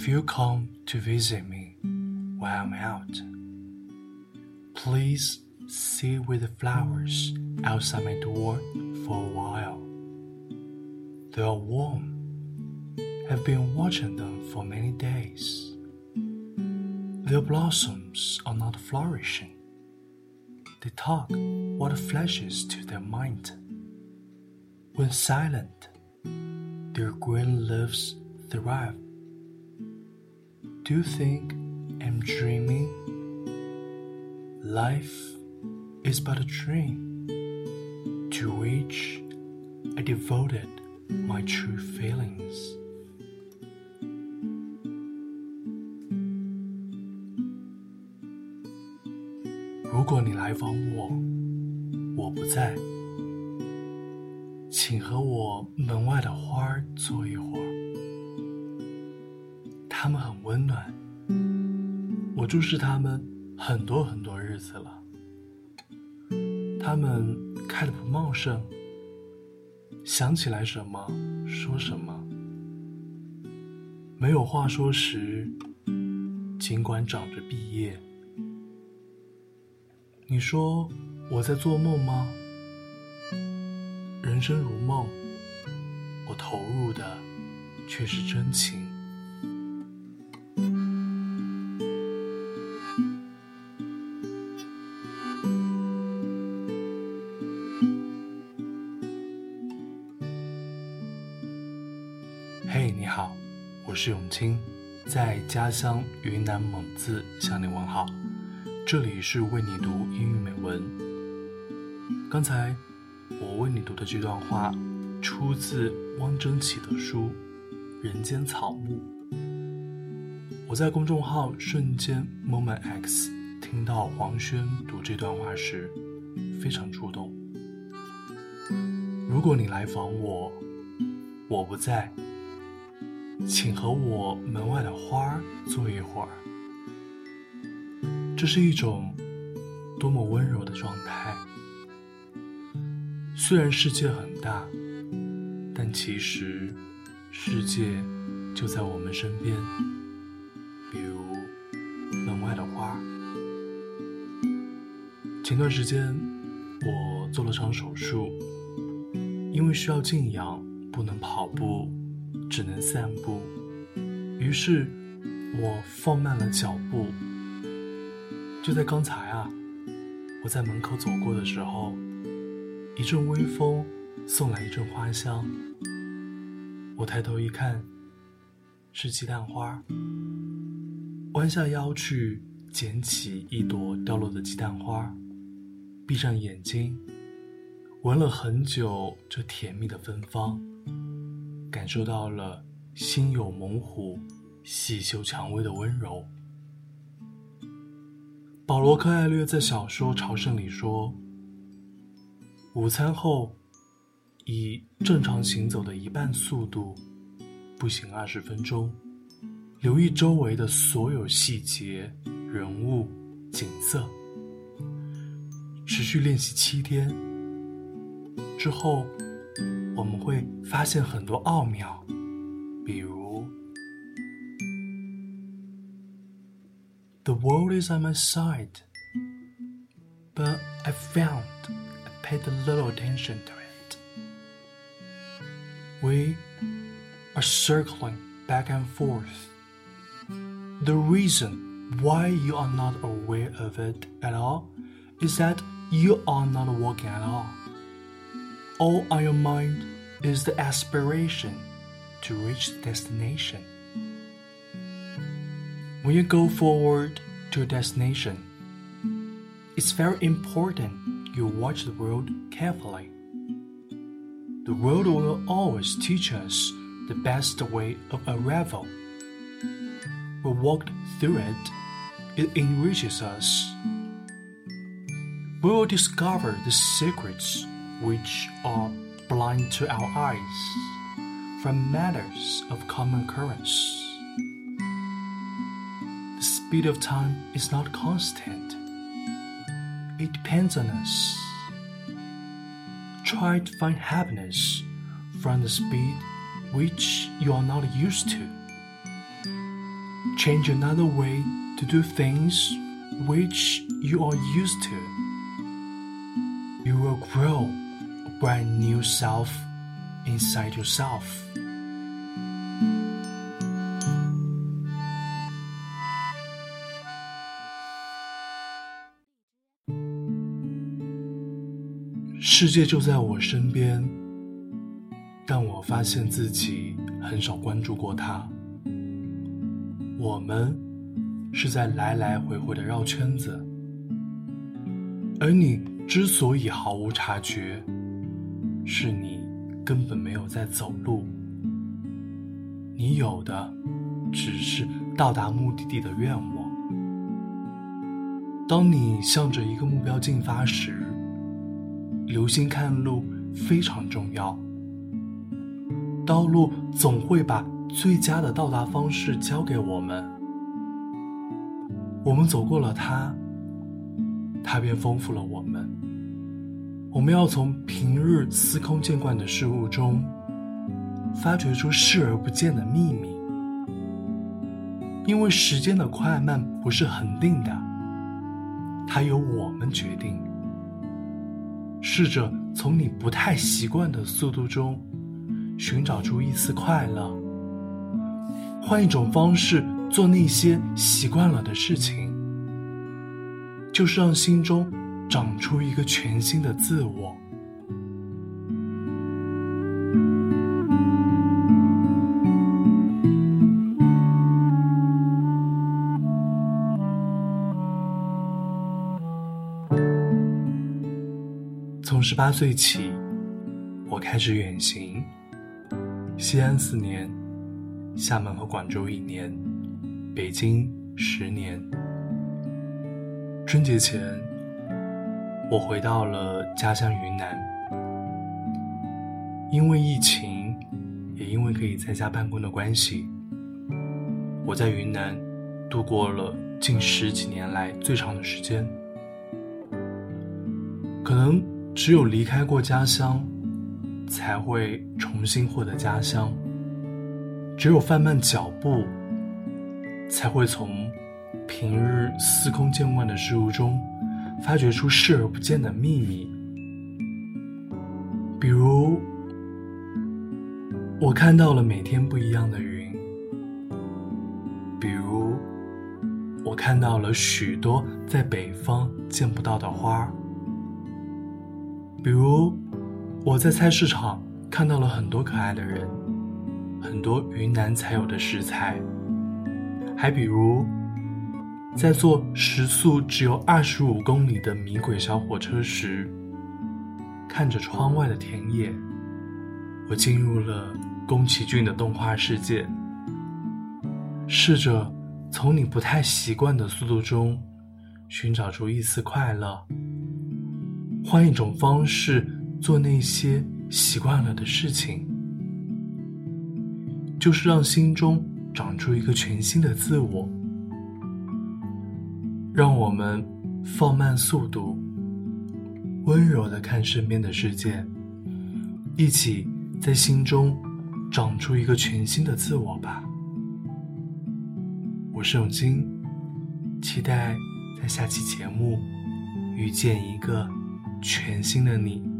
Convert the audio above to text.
If you come to visit me while I'm out, please sit with the flowers outside my door for a while. They are warm. I've been watching them for many days. Their blossoms are not flourishing. They talk what flashes to their mind. When silent, their green leaves thrive Do you think I'm dreaming? Life is but a dream to which I devoted my true feelings. 如果你来访我，我不在，请和我门外的花儿坐一会儿。 ”温暖，我注视它们很多很多日子了。它们开得不茂盛，想起来什么说什么，没有话说时，尽管长着毕业。你说我在做梦吗？人生如梦，我投入的却是真情。我是永清，在家乡云南蒙自向你问好。这里是为你读英语美文。刚才我为你读的这段话，出自汪曾祺的书《人间草木》。我在公众号瞬间 Moment X 听到黄轩读这段话时，非常触动。如果你来访我，我不在，请和我门外的花儿坐一会儿。这是一种多么温柔的状态。虽然世界很大，但其实世界就在我们身边。比如门外的花。前段时间我做了场手术，因为需要静养，不能跑步，只能散步。于是我放慢了脚步。就在刚才啊，我在门口走过的时候，一阵微风送来一阵花香。我抬头一看，是鸡蛋花。弯下腰去捡起一朵掉落的鸡蛋花，闭上眼睛，闻了很久这甜蜜的芬芳，感受到了心有猛虎，细嗅蔷薇的温柔。保罗·柯艾略在小说《朝圣》里说：“午餐后，以正常行走的一半速度步行二十分钟，留意周围的所有细节、人物、景色。持续练习七天之后，我们会发现很多奥妙，比如。” The world is on my side, but I found I paid little attention to it. We are circling back and forth. The reason why you are not aware of it at all is that you are not walking at all. All on your mind is the aspiration to reach destination. When you go forward to a destination, it's very important you watch the road carefully. The road will always teach us the best way of arrival. We walk through it, it enriches us. We will discover the secrets which are blind to our eyes from matters of common occurrence The speed of time is not constant. It depends on us. Try to find happiness from the speed which you are not used to. change another way to do things which you are used to. You will grow brand new self inside yourself. 世界就在我身边，但我发现自己很少关注过它。我们是在来来回回的绕圈子，而你之所以毫无察觉，是你根本没有在走路。你有的只是到达目的地的愿望。当你向着一个目标进发时，留心看路非常重要。道路总会把最佳的到达方式交给我们。我们走过了它，它便丰富了我们。我们要从平日司空见惯的事物中，发掘出视而不见的秘密。因为时间的快慢不是恒定的，它由我们决定。试着从你不太习惯的速度中寻找出一丝快乐，换一种方式做那些习惯了的事情，就是让心中长出一个全新的自我。从十八岁起，我开始远行。西安四年，厦门和广州一年，北京十年。春节前，我回到了家乡云南。因为疫情，也因为可以在家办公的关系，我在云南度过了近十几年来最长的时间。可能。只有离开过家乡，才会重新获得家乡。只有放慢脚步，才会从平日司空见惯的事物中，发掘出视而不见的秘密。比如，我看到了每天不一样的云；比如，我看到了许多在北方见不到的花。比如，我在菜市场看到了很多可爱的人，很多云南才有的食材。还比如，在坐时速只有二十五公里的米轨小火车时，看着窗外的田野，我进入了宫崎骏的动画世界。试着从你不太习惯的速度中，寻找出一丝快乐。换一种方式做那些习惯了的事情，就是让心中长出一个全新的自我。让我们放慢速度，温柔的看身边的世界，一起在心中长出一个全新的自我吧。我是永金，期待在下期节目遇见一个。全新的你。